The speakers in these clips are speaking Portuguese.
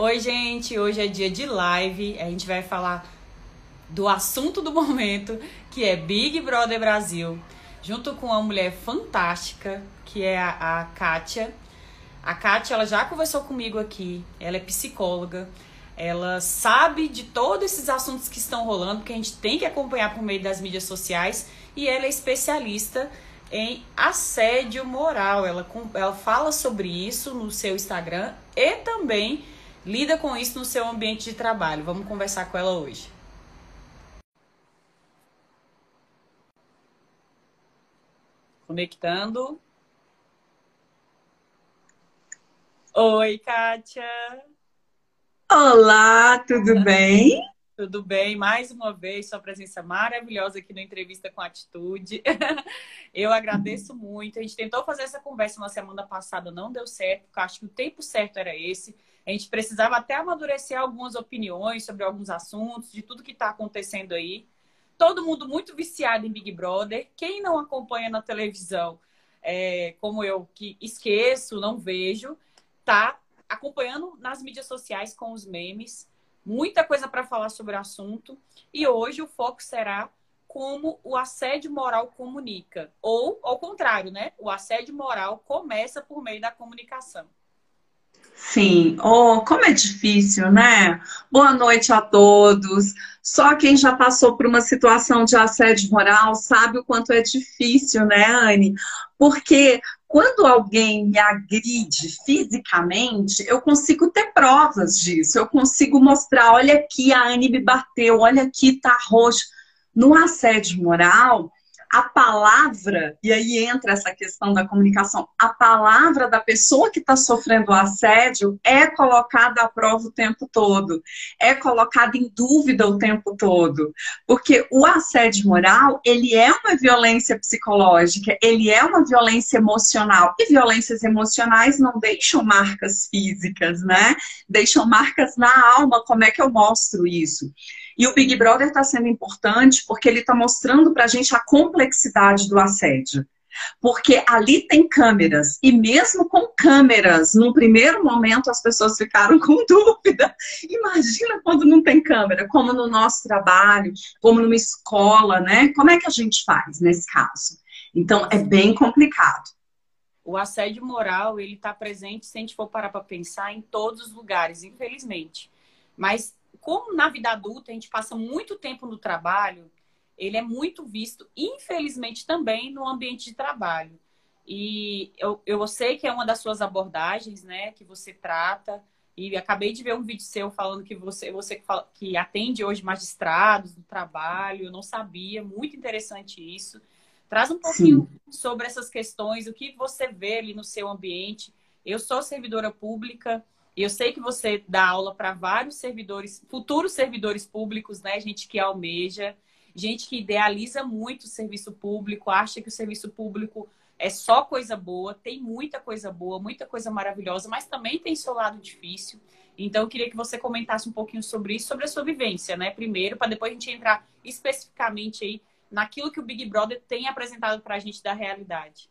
Oi, gente. Hoje é dia de live. A gente vai falar do assunto do momento, que é Big Brother Brasil, junto com uma mulher fantástica, que é a, a Kátia. A Kátia, ela já conversou comigo aqui. Ela é psicóloga. Ela sabe de todos esses assuntos que estão rolando, que a gente tem que acompanhar por meio das mídias sociais. E ela é especialista em assédio moral. Ela, ela fala sobre isso no seu Instagram e também lida com isso no seu ambiente de trabalho. Vamos conversar com ela hoje. Conectando. Oi, Kátia. Olá, tudo bem? Tudo bem? Mais uma vez, sua presença maravilhosa aqui no Entrevista com Atitude. Eu agradeço muito. A gente tentou fazer essa conversa na semana passada, não deu certo, porque acho que o tempo certo era esse. A gente precisava até amadurecer algumas opiniões sobre alguns assuntos, de tudo que está acontecendo aí. Todo mundo muito viciado em Big Brother. Quem não acompanha na televisão, é, como eu, que esqueço, não vejo, tá acompanhando nas mídias sociais com os memes. Muita coisa para falar sobre o assunto. E hoje o foco será como o assédio moral comunica. Ou, ao contrário, né? O assédio moral começa por meio da comunicação. Sim, oh, como é difícil, né? Boa noite a todos. Só quem já passou por uma situação de assédio moral sabe o quanto é difícil, né, Anne? Porque quando alguém me agride fisicamente, eu consigo ter provas disso. Eu consigo mostrar, olha aqui, a Anne me bateu, olha aqui, tá roxo. No assédio moral, a palavra, e aí entra essa questão da comunicação, a palavra da pessoa que está sofrendo o assédio é colocada à prova o tempo todo, é colocada em dúvida o tempo todo. Porque o assédio moral, ele é uma violência psicológica, ele é uma violência emocional. E violências emocionais não deixam marcas físicas, né? Deixam marcas na alma. Como é que eu mostro isso? E o Big Brother está sendo importante porque ele está mostrando para a gente a complexidade do assédio. Porque ali tem câmeras, e mesmo com câmeras, num primeiro momento as pessoas ficaram com dúvida. Imagina quando não tem câmera, como no nosso trabalho, como numa escola, né? Como é que a gente faz nesse caso? Então é bem complicado. O assédio moral, ele está presente, se a gente for parar para pensar, em todos os lugares, infelizmente. Mas como na vida adulta a gente passa muito tempo no trabalho, ele é muito visto, infelizmente, também no ambiente de trabalho. E eu, eu sei que é uma das suas abordagens, né, que você trata. E acabei de ver um vídeo seu falando que você, você que, fala, que atende hoje magistrados no trabalho. Eu não sabia, muito interessante isso. Traz um pouquinho Sim. sobre essas questões, o que você vê ali no seu ambiente. Eu sou servidora pública, eu sei que você dá aula para vários servidores, futuros servidores públicos, né? Gente que almeja, gente que idealiza muito o serviço público, acha que o serviço público é só coisa boa, tem muita coisa boa, muita coisa maravilhosa, mas também tem seu lado difícil. Então, eu queria que você comentasse um pouquinho sobre isso, sobre a sua vivência, né? Primeiro, para depois a gente entrar especificamente aí naquilo que o Big Brother tem apresentado para a gente da realidade.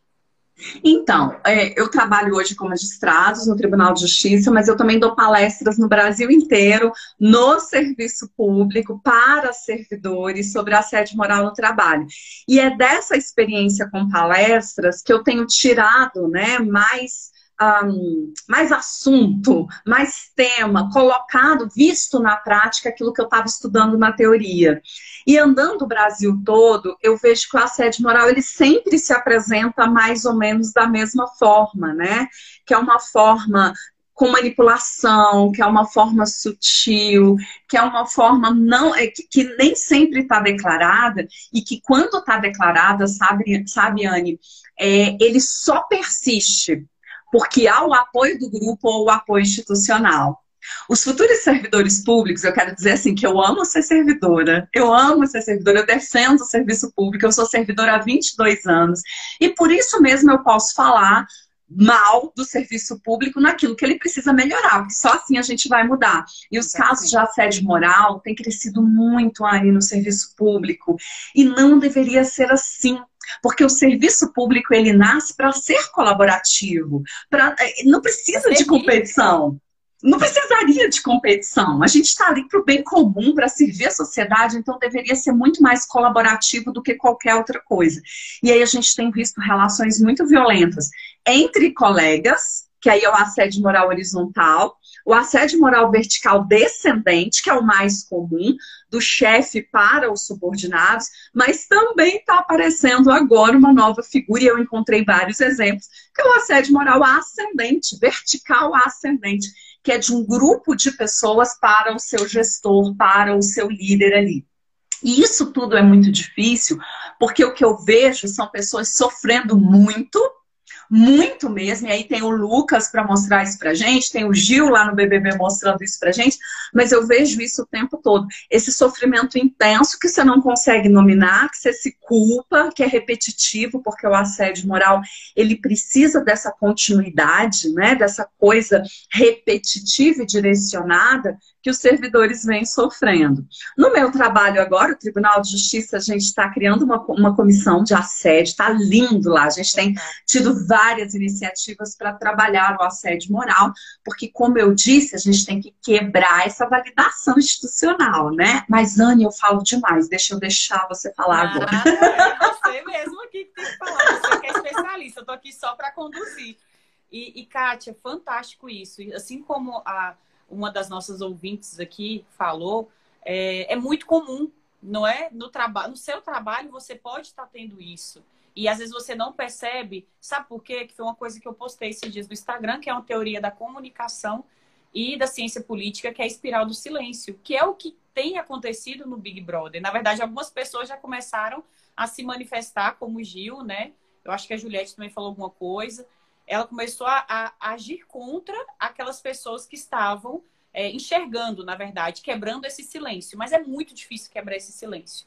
Então, é, eu trabalho hoje com magistrados no Tribunal de Justiça, mas eu também dou palestras no Brasil inteiro, no serviço público, para servidores, sobre assédio moral no trabalho. E é dessa experiência com palestras que eu tenho tirado né, mais um, mais assunto, mais tema, colocado, visto na prática aquilo que eu estava estudando na teoria. E andando o Brasil todo, eu vejo que o assédio moral ele sempre se apresenta mais ou menos da mesma forma, né? Que é uma forma com manipulação, que é uma forma sutil, que é uma forma não é, que, que nem sempre está declarada e que quando está declarada, sabe, sabe Anne, é, ele só persiste porque há o apoio do grupo ou o apoio institucional. Os futuros servidores públicos, eu quero dizer assim, que eu amo ser servidora, eu amo ser servidora, eu defendo o serviço público, eu sou servidora há 22 anos, e por isso mesmo eu posso falar mal do serviço público naquilo que ele precisa melhorar, porque só assim a gente vai mudar. E os casos de assédio moral têm crescido muito aí no serviço público, e não deveria ser assim. Porque o serviço público ele nasce para ser colaborativo, pra, eh, não precisa de competição. não precisaria de competição. A gente está ali para o bem comum, para servir a sociedade, então deveria ser muito mais colaborativo do que qualquer outra coisa. E aí a gente tem visto relações muito violentas entre colegas, que aí é o assédio moral horizontal, o assédio moral vertical descendente, que é o mais comum, do chefe para os subordinados, mas também está aparecendo agora uma nova figura, e eu encontrei vários exemplos, que é o assédio moral ascendente, vertical ascendente, que é de um grupo de pessoas para o seu gestor, para o seu líder ali. E isso tudo é muito difícil, porque o que eu vejo são pessoas sofrendo muito muito mesmo. E aí tem o Lucas para mostrar isso pra gente, tem o Gil lá no BBB mostrando isso pra gente, mas eu vejo isso o tempo todo. Esse sofrimento intenso que você não consegue nominar, que você se culpa, que é repetitivo, porque o assédio moral, ele precisa dessa continuidade, né, dessa coisa repetitiva e direcionada que os servidores vêm sofrendo. No meu trabalho agora, o Tribunal de Justiça, a gente está criando uma, uma comissão de assédio, está lindo lá. A gente tem tido várias iniciativas para trabalhar o assédio moral, porque, como eu disse, a gente tem que quebrar essa validação institucional, né? Mas, Anne, eu falo demais, deixa eu deixar você falar ah, agora. É você mesmo aqui que tem que falar, você que é especialista, eu estou aqui só para conduzir. E, e, Kátia, fantástico isso. Assim como a uma das nossas ouvintes aqui falou, é, é muito comum, não é? No, trabalho, no seu trabalho você pode estar tendo isso. E às vezes você não percebe. Sabe por quê? Que foi uma coisa que eu postei esses dias no Instagram, que é uma teoria da comunicação e da ciência política, que é a espiral do silêncio, que é o que tem acontecido no Big Brother. Na verdade, algumas pessoas já começaram a se manifestar, como o Gil, né? Eu acho que a Juliette também falou alguma coisa ela começou a, a agir contra aquelas pessoas que estavam é, enxergando, na verdade, quebrando esse silêncio. Mas é muito difícil quebrar esse silêncio.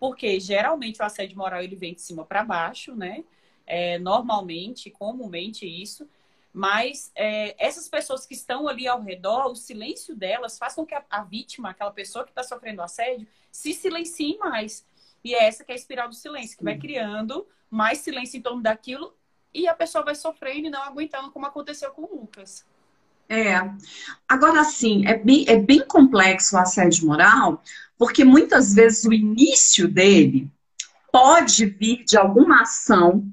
Porque geralmente o assédio moral ele vem de cima para baixo, né? É, normalmente, comumente isso. Mas é, essas pessoas que estão ali ao redor, o silêncio delas faz com que a, a vítima, aquela pessoa que está sofrendo assédio, se silencie mais. E é essa que é a espiral do silêncio, que vai criando mais silêncio em torno daquilo e a pessoa vai sofrendo e não aguentando, como aconteceu com o Lucas. É. Agora, sim, é bem, é bem complexo o assédio moral, porque muitas vezes o início dele pode vir de alguma ação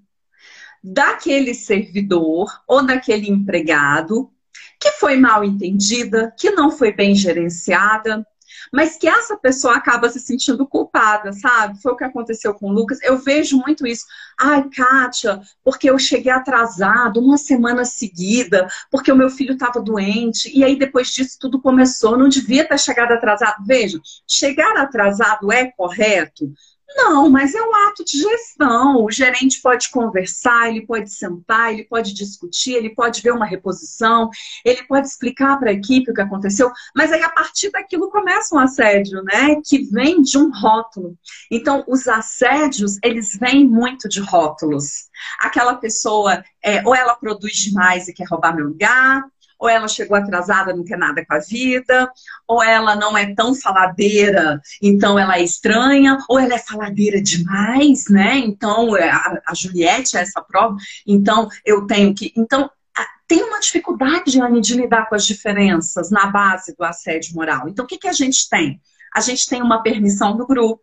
daquele servidor ou daquele empregado que foi mal entendida, que não foi bem gerenciada, mas que essa pessoa acaba se sentindo culpada, sabe? Foi o que aconteceu com o Lucas. Eu vejo muito isso. Ai, Kátia, porque eu cheguei atrasado uma semana seguida, porque o meu filho estava doente, e aí depois disso tudo começou, não devia ter chegado atrasado. Veja, chegar atrasado é correto? Não, mas é um ato de gestão. O gerente pode conversar, ele pode sentar, ele pode discutir, ele pode ver uma reposição, ele pode explicar para a equipe o que aconteceu, mas aí a partir daquilo começa um assédio, né? Que vem de um rótulo. Então, os assédios, eles vêm muito de rótulos. Aquela pessoa, é, ou ela produz demais e quer roubar meu lugar, ou ela chegou atrasada, não quer nada com a vida, ou ela não é tão faladeira, então ela é estranha, ou ela é faladeira demais, né? Então, é, a, Juliette é essa prova, então eu tenho que. Então, tem uma dificuldade, Anne, de lidar com as diferenças na base do assédio moral. Então, o que, que a gente tem? A gente tem uma permissão do grupo,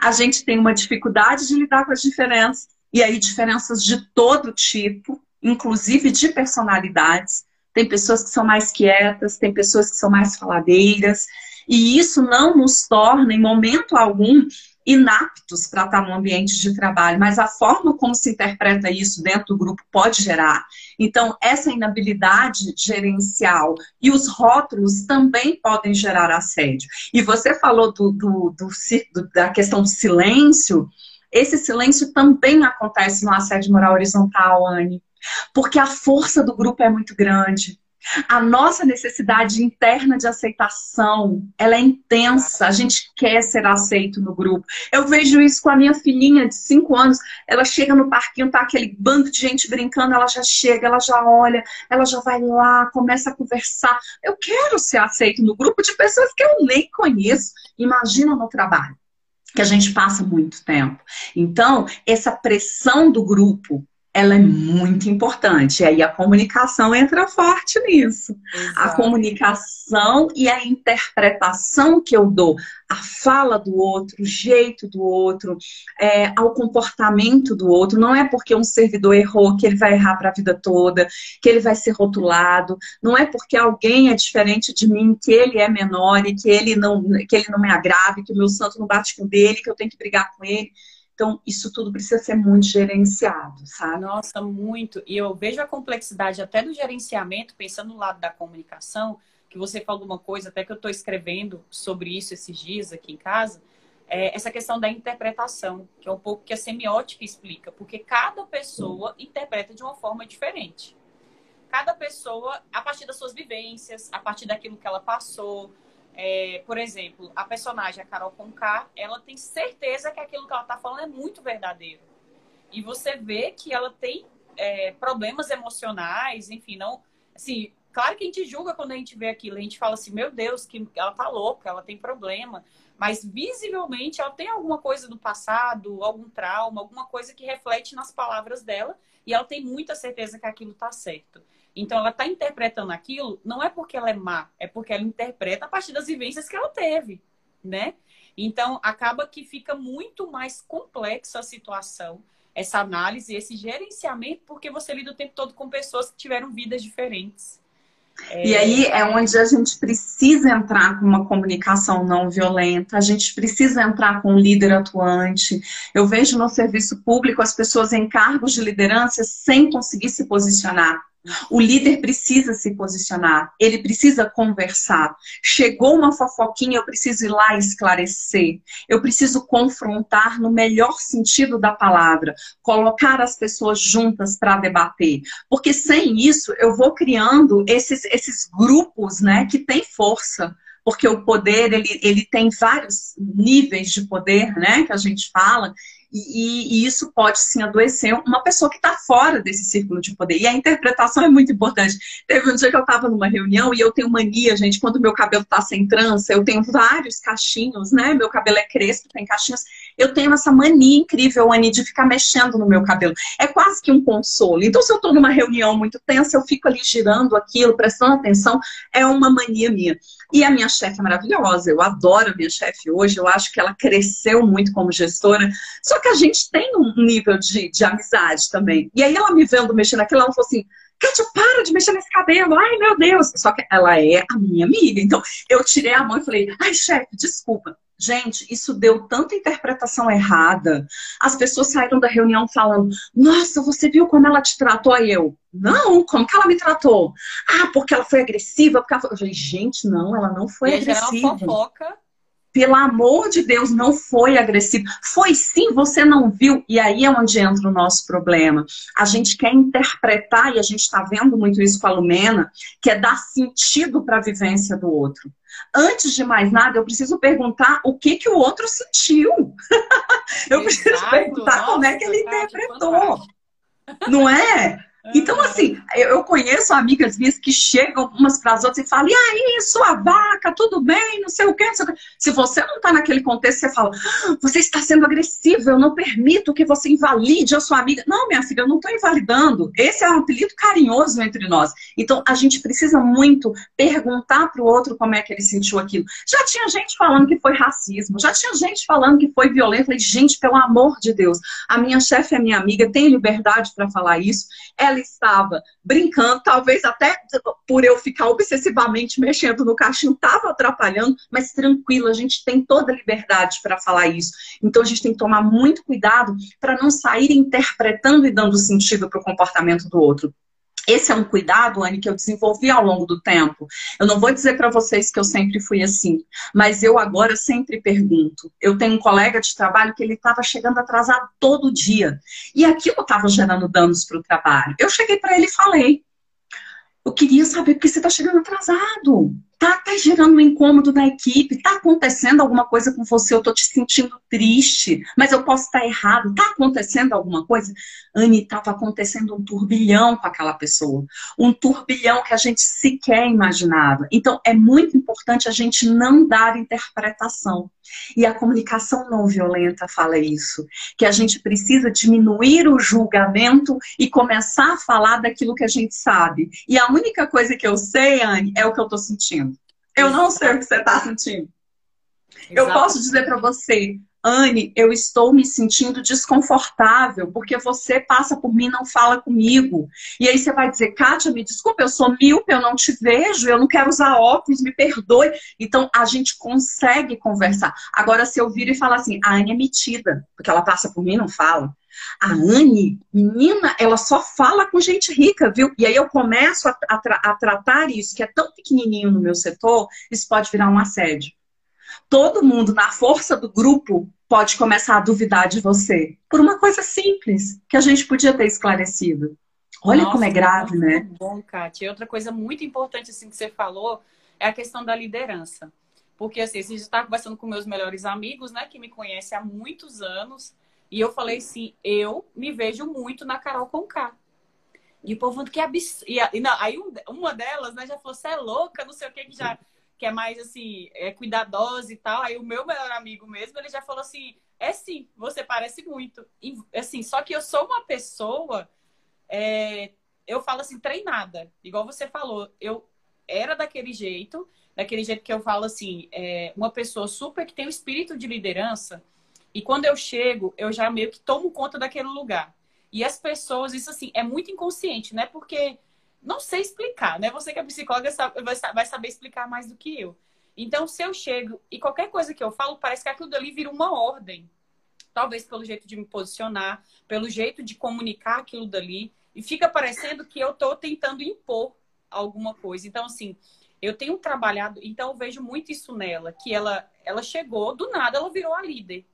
a gente tem uma dificuldade de lidar com as diferenças, e aí diferenças de todo tipo, inclusive de personalidades tem pessoas que são mais quietas, tem pessoas que são mais faladeiras, e isso não nos torna, em momento algum, inaptos para estar no ambiente de trabalho, mas a forma como se interpreta isso dentro do grupo pode gerar. Então, essa inabilidade gerencial e os rótulos também podem gerar assédio. E você falou do, do, do, da questão do silêncio, esse silêncio também acontece no assédio moral horizontal, Anne. Porque a força do grupo é muito grande. A nossa necessidade interna de aceitação, ela é intensa. A gente quer ser aceito no grupo. Eu vejo isso com a minha filhinha de 5 anos. Ela chega no parquinho, tá aquele bando de gente brincando, ela já chega, ela já olha, ela já vai lá, começa a conversar. Eu quero ser aceito no grupo de pessoas que eu nem conheço. Imagina no trabalho, que a gente passa muito tempo. Então, essa pressão do grupo ela é muito importante. E aí a comunicação entra forte nisso. Exato. A comunicação e a interpretação que eu dou, a fala do outro, o jeito do outro, é, ao comportamento do outro. Não é porque um servidor errou que ele vai errar para a vida toda, que ele vai ser rotulado. Não é porque alguém é diferente de mim que ele é menor e que ele não, que ele não me agrave, que o meu santo não bate com dele, que eu tenho que brigar com ele. Então, isso tudo precisa ser muito gerenciado, sabe? Nossa, muito. E eu vejo a complexidade até do gerenciamento, pensando no lado da comunicação, que você falou uma coisa, até que eu estou escrevendo sobre isso esses dias aqui em casa, é essa questão da interpretação, que é um pouco que a semiótica explica, porque cada pessoa interpreta de uma forma diferente. Cada pessoa, a partir das suas vivências, a partir daquilo que ela passou, é, por exemplo, a personagem, a Carol Conká, ela tem certeza que aquilo que ela está falando é muito verdadeiro. E você vê que ela tem é, problemas emocionais, enfim, não. Assim, claro que a gente julga quando a gente vê aquilo, a gente fala assim, meu Deus, que ela tá louca, ela tem problema. Mas visivelmente ela tem alguma coisa do passado, algum trauma, alguma coisa que reflete nas palavras dela, e ela tem muita certeza que aquilo tá certo. Então, ela está interpretando aquilo, não é porque ela é má, é porque ela interpreta a partir das vivências que ela teve, né? Então, acaba que fica muito mais complexa a situação, essa análise, esse gerenciamento, porque você lida o tempo todo com pessoas que tiveram vidas diferentes. É... E aí é onde a gente precisa entrar com uma comunicação não violenta, a gente precisa entrar com um líder atuante. Eu vejo no serviço público as pessoas em cargos de liderança sem conseguir se posicionar. O líder precisa se posicionar, ele precisa conversar. Chegou uma fofoquinha, eu preciso ir lá esclarecer. Eu preciso confrontar no melhor sentido da palavra, colocar as pessoas juntas para debater. Porque sem isso, eu vou criando esses, esses grupos né, que têm força porque o poder ele, ele tem vários níveis de poder, né, que a gente fala, e, e, isso pode sim adoecer uma pessoa que está fora desse círculo de poder. E a interpretação é muito importante. Teve um dia que eu estava numa reunião e eu tenho mania, gente, quando meu cabelo está sem trança, eu tenho vários cachinhos, né? Meu cabelo é crespo, tem cachinhos. Eu tenho essa mania incrível, Anny, de ficar mexendo no meu cabelo. É quase que um consolo. Então, se eu estou numa reunião muito tensa, eu fico ali girando aquilo, prestando atenção. É uma mania minha. E a minha chefe é maravilhosa, eu adoro a minha chefe hoje, eu acho que ela cresceu muito como gestora. Só que a gente tem um nível de, de amizade também. E aí ela me vendo mexendo naquilo, ela falou assim: Kátia, para de mexer nesse cabelo. Ai, meu Deus. Só que ela é a minha amiga. Então, eu tirei a mão e falei, ai, chefe, desculpa. Gente, isso deu tanta interpretação errada. As pessoas saíram da reunião falando: Nossa, você viu como ela te tratou? Aí eu, não, como que ela me tratou? Ah, porque ela foi agressiva. Porque ela foi... Eu falei, gente, não, ela não foi e agressiva. fofoca. Pelo amor de Deus, não foi agressiva. Foi sim, você não viu. E aí é onde entra o nosso problema. A gente quer interpretar, e a gente está vendo muito isso com a Lumena, que é dar sentido para a vivência do outro. Antes de mais nada, eu preciso perguntar o que, que o outro sentiu. eu Exato. preciso perguntar Nossa, como é que ele interpretou. Não é? Então, assim, eu conheço amigas minhas que chegam umas para as outras e falam: e aí, sua vaca, tudo bem? Não sei o quê, não sei o quê. Se você não está naquele contexto, você fala: ah, você está sendo agressiva, eu não permito que você invalide a sua amiga. Não, minha filha, eu não estou invalidando. Esse é um apelido carinhoso entre nós. Então, a gente precisa muito perguntar para o outro como é que ele sentiu aquilo. Já tinha gente falando que foi racismo, já tinha gente falando que foi violento. Eu falei, gente, pelo amor de Deus, a minha chefe é minha amiga, tem liberdade para falar isso. Ela ela estava brincando, talvez até por eu ficar obsessivamente mexendo no cachinho, estava atrapalhando, mas tranquilo, a gente tem toda a liberdade para falar isso. Então a gente tem que tomar muito cuidado para não sair interpretando e dando sentido para o comportamento do outro. Esse é um cuidado, Anne, que eu desenvolvi ao longo do tempo. Eu não vou dizer para vocês que eu sempre fui assim, mas eu agora sempre pergunto. Eu tenho um colega de trabalho que ele estava chegando atrasado todo dia. E aquilo estava gerando danos para o trabalho. Eu cheguei para ele e falei: Eu queria saber por que você está chegando atrasado. Tá até gerando um incômodo na equipe, tá acontecendo alguma coisa com você, eu tô te sentindo triste, mas eu posso estar errado, tá acontecendo alguma coisa? Anne, estava acontecendo um turbilhão com aquela pessoa. Um turbilhão que a gente sequer imaginava. Então, é muito importante a gente não dar interpretação. E a comunicação não violenta fala isso. Que a gente precisa diminuir o julgamento e começar a falar daquilo que a gente sabe. E a única coisa que eu sei, Anne, é o que eu estou sentindo. Eu não sei o que você está sentindo. Eu posso dizer para você, Anne, eu estou me sentindo desconfortável porque você passa por mim não fala comigo. E aí você vai dizer, Kátia, me desculpa, eu sou míope, eu não te vejo, eu não quero usar óculos, me perdoe. Então a gente consegue conversar. Agora, se eu vir e falar assim, a Anne é metida, porque ela passa por mim não fala. A Anne, menina, ela só fala com gente rica, viu? E aí eu começo a, tra a tratar isso, que é tão pequenininho no meu setor, isso pode virar um assédio todo mundo, na força do grupo, pode começar a duvidar de você. Por uma coisa simples, que a gente podia ter esclarecido. Olha Nossa, como é grave, né? Bom, Kátia. E outra coisa muito importante assim, que você falou é a questão da liderança. Porque assim, gente está conversando com meus melhores amigos, né, que me conhecem há muitos anos, e eu falei assim, eu me vejo muito na Carol Conká. E o povo falando que absurdo. E, não, aí uma delas, né, já falou, você é louca, não sei o que, que já que é mais assim, é cuidadosa e tal. Aí o meu melhor amigo mesmo, ele já falou assim: é sim, você parece muito. E, assim, só que eu sou uma pessoa, é, eu falo assim, treinada. Igual você falou, eu era daquele jeito, daquele jeito que eu falo assim, é, uma pessoa super que tem o espírito de liderança. E quando eu chego, eu já meio que tomo conta daquele lugar. E as pessoas, isso assim, é muito inconsciente, né? Porque não sei explicar, né? Você que é psicóloga vai saber explicar mais do que eu. Então, se eu chego e qualquer coisa que eu falo, parece que aquilo dali vira uma ordem. Talvez pelo jeito de me posicionar, pelo jeito de comunicar aquilo dali. E fica parecendo que eu estou tentando impor alguma coisa. Então, assim, eu tenho trabalhado, então eu vejo muito isso nela, que ela, ela chegou, do nada ela virou a líder.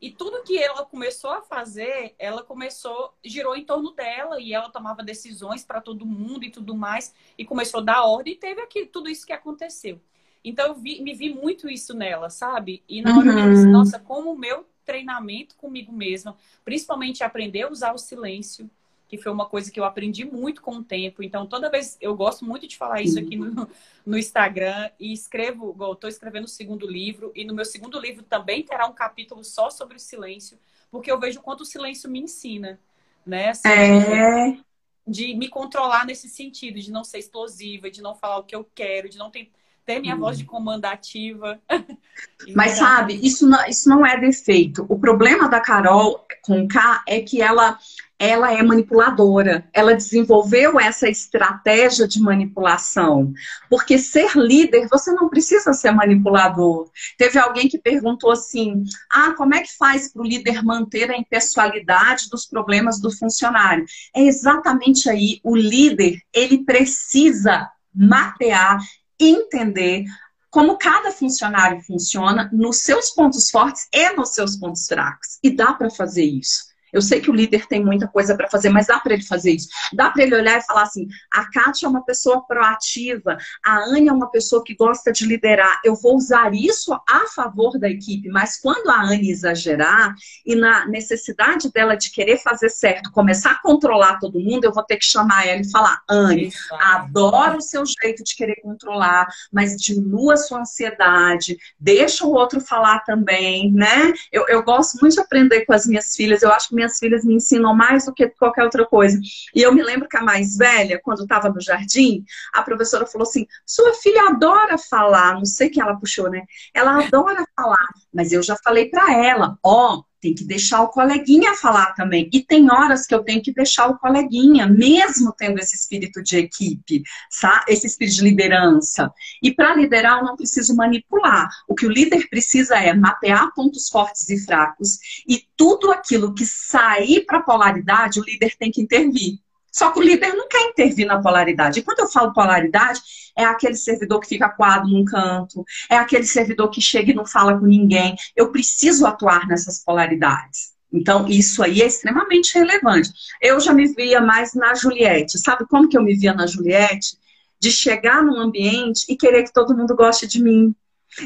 E tudo que ela começou a fazer, ela começou, girou em torno dela e ela tomava decisões para todo mundo e tudo mais, e começou a dar ordem e teve aqui, tudo isso que aconteceu. Então eu vi, me vi muito isso nela, sabe? E na hora uhum. eu disse, nossa, como o meu treinamento comigo mesma, principalmente aprender a usar o silêncio, que foi uma coisa que eu aprendi muito com o tempo. Então, toda vez eu gosto muito de falar isso aqui no, no Instagram e escrevo, estou escrevendo o segundo livro, e no meu segundo livro também terá um capítulo só sobre o silêncio, porque eu vejo quanto o silêncio me ensina, né? Assim, é... De me controlar nesse sentido, de não ser explosiva, de não falar o que eu quero, de não ter, ter minha hum. voz de comando ativa. Mas sabe, isso não, isso não é defeito. O problema da Carol com K é que ela ela é manipuladora. Ela desenvolveu essa estratégia de manipulação. Porque ser líder, você não precisa ser manipulador. Teve alguém que perguntou assim: ah, como é que faz para o líder manter a impessoalidade dos problemas do funcionário? É exatamente aí. O líder, ele precisa mapear, entender como cada funcionário funciona nos seus pontos fortes e nos seus pontos fracos. E dá para fazer isso. Eu sei que o líder tem muita coisa para fazer, mas dá para ele fazer isso. Dá para ele olhar e falar assim: a Kátia é uma pessoa proativa, a Anne é uma pessoa que gosta de liderar. Eu vou usar isso a favor da equipe, mas quando a Anne exagerar e na necessidade dela de querer fazer certo, começar a controlar todo mundo, eu vou ter que chamar ela e falar: Anne, adoro o seu jeito de querer controlar, mas diminua a sua ansiedade, deixa o outro falar também, né? Eu, eu gosto muito de aprender com as minhas filhas, eu acho que minha minhas filhas me ensinam mais do que qualquer outra coisa. E eu me lembro que a mais velha, quando estava no jardim, a professora falou assim: sua filha adora falar, não sei quem ela puxou, né? Ela adora falar, mas eu já falei para ela: ó, oh, tem que deixar o coleguinha falar também. E tem horas que eu tenho que deixar o coleguinha, mesmo tendo esse espírito de equipe, sabe? esse espírito de liderança. E para liderar, eu não preciso manipular. O que o líder precisa é mapear pontos fortes e fracos, e tudo aquilo que sair para a polaridade, o líder tem que intervir. Só que o líder não quer intervir na polaridade. E quando eu falo polaridade, é aquele servidor que fica coado num canto, é aquele servidor que chega e não fala com ninguém. Eu preciso atuar nessas polaridades. Então, isso aí é extremamente relevante. Eu já me via mais na Juliette. Sabe como que eu me via na Juliette? De chegar num ambiente e querer que todo mundo goste de mim.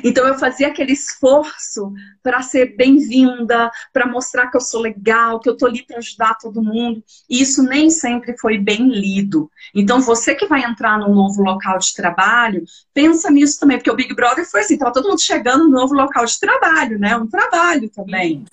Então eu fazia aquele esforço para ser bem-vinda, para mostrar que eu sou legal, que eu tô ali para ajudar todo mundo. E isso nem sempre foi bem lido. Então você que vai entrar num novo local de trabalho, pensa nisso também, porque o Big Brother foi assim, tava todo mundo chegando no novo local de trabalho, né? Um trabalho também.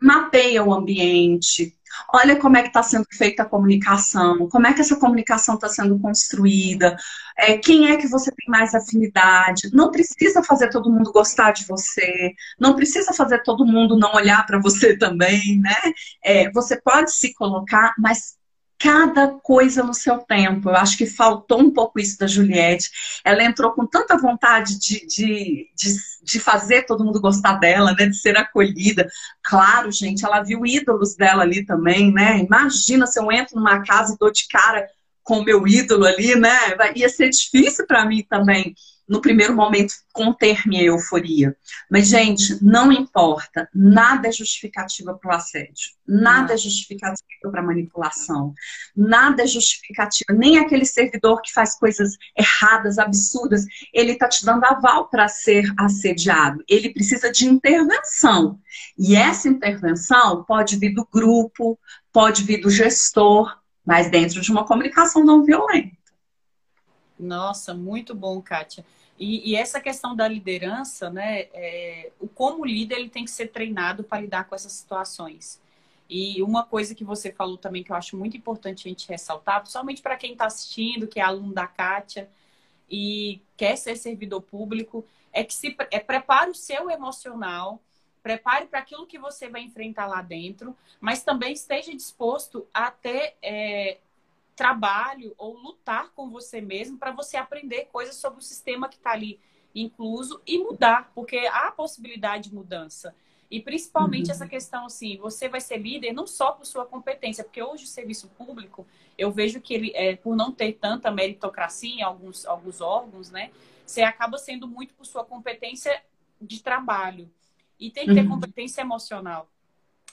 Mapeia o ambiente, Olha como é que está sendo feita a comunicação, como é que essa comunicação está sendo construída, é, quem é que você tem mais afinidade. Não precisa fazer todo mundo gostar de você, não precisa fazer todo mundo não olhar para você também, né? É, você pode se colocar, mas cada coisa no seu tempo. Eu acho que faltou um pouco isso da Juliette. Ela entrou com tanta vontade de, de, de, de, fazer todo mundo gostar dela, né? De ser acolhida. Claro, gente, ela viu ídolos dela ali também, né? Imagina se eu entro numa casa e dou de cara com o meu ídolo ali, né? Ia ser difícil para mim também no primeiro momento, conter minha euforia. Mas, gente, não importa. Nada é justificativa para o assédio. Nada não. é justificativa para manipulação. Nada é justificativa. Nem aquele servidor que faz coisas erradas, absurdas, ele está te dando aval para ser assediado. Ele precisa de intervenção. E essa intervenção pode vir do grupo, pode vir do gestor, mas dentro de uma comunicação não violenta. Nossa, muito bom, Kátia. E, e, essa questão da liderança, né? É, o como líder ele tem que ser treinado para lidar com essas situações. E uma coisa que você falou também que eu acho muito importante a gente ressaltar, principalmente para quem está assistindo, que é aluno da Kátia e quer ser servidor público, é que se é, prepare o seu emocional, prepare para aquilo que você vai enfrentar lá dentro, mas também esteja disposto a ter é, trabalho ou lutar com você mesmo para você aprender coisas sobre o sistema que está ali incluso e mudar, porque há possibilidade de mudança. E principalmente uhum. essa questão assim, você vai ser líder não só por sua competência, porque hoje o serviço público, eu vejo que ele, é, por não ter tanta meritocracia em alguns, alguns órgãos, né? Você acaba sendo muito por sua competência de trabalho. E tem que ter uhum. competência emocional.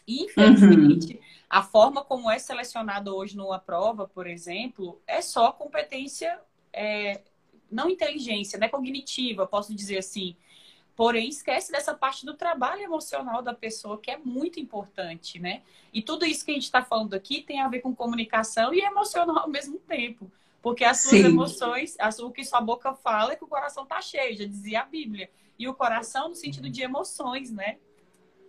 Infelizmente, uhum. a forma como é selecionado hoje numa prova, por exemplo, é só competência, é, não inteligência, né? Cognitiva, posso dizer assim. Porém, esquece dessa parte do trabalho emocional da pessoa, que é muito importante, né? E tudo isso que a gente está falando aqui tem a ver com comunicação e emocional ao mesmo tempo. Porque as suas Sim. emoções, o que sua boca fala é que o coração está cheio, já dizia a Bíblia. E o coração no sentido de emoções, né?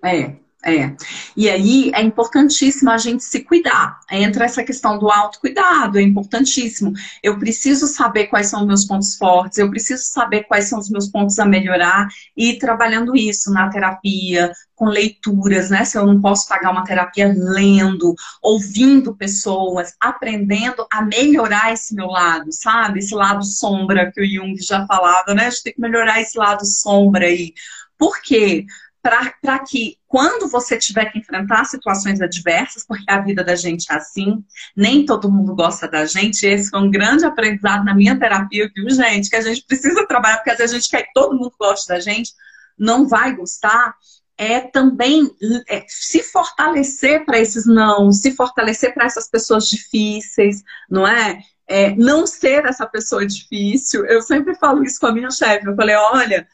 É, é. E aí é importantíssimo a gente se cuidar. Entra essa questão do autocuidado, é importantíssimo. Eu preciso saber quais são os meus pontos fortes, eu preciso saber quais são os meus pontos a melhorar e ir trabalhando isso na terapia, com leituras, né? Se eu não posso pagar uma terapia lendo, ouvindo pessoas, aprendendo a melhorar esse meu lado, sabe? Esse lado sombra que o Jung já falava, né? A gente tem que melhorar esse lado sombra aí. Por quê? Para que quando você tiver que enfrentar situações adversas, porque a vida da gente é assim, nem todo mundo gosta da gente, esse foi um grande aprendizado na minha terapia, viu, gente? Que a gente precisa trabalhar, porque às vezes a gente quer que todo mundo goste da gente, não vai gostar, é também é, se fortalecer para esses não, se fortalecer para essas pessoas difíceis, não é? é? Não ser essa pessoa difícil. Eu sempre falo isso com a minha chefe. Eu falei, olha,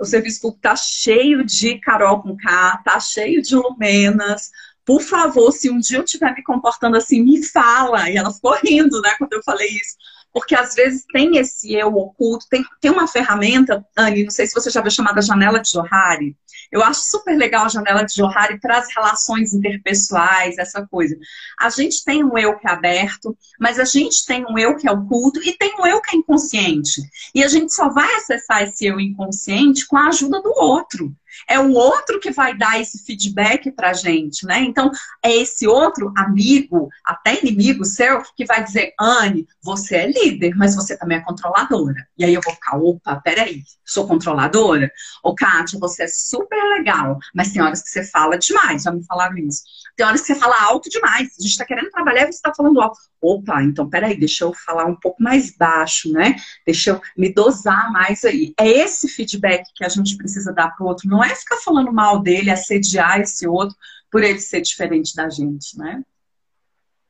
o serviço público está cheio de Carol com K, está cheio de Lumenas. Por favor, se um dia eu estiver me comportando assim, me fala. E ela ficou rindo, né, quando eu falei isso. Porque às vezes tem esse eu oculto, tem, tem uma ferramenta, Anne, não sei se você já viu chamada janela de Johari. Eu acho super legal a janela de Johari para as relações interpessoais, essa coisa. A gente tem um eu que é aberto, mas a gente tem um eu que é oculto e tem um eu que é inconsciente. E a gente só vai acessar esse eu inconsciente com a ajuda do outro é o outro que vai dar esse feedback pra gente, né? Então, é esse outro amigo, até inimigo seu, que vai dizer, Anne, você é líder, mas você também é controladora. E aí eu vou ficar, opa, peraí, sou controladora? Ô, Kátia, você é super legal, mas tem horas que você fala demais, já me falaram isso. Tem horas que você fala alto demais. A gente tá querendo trabalhar e você tá falando alto. Opa, então peraí, deixa eu falar um pouco mais baixo, né? Deixa eu me dosar mais aí. É esse feedback que a gente precisa dar pro outro, não é ficar falando mal dele, assediar esse outro por ele ser diferente da gente, né?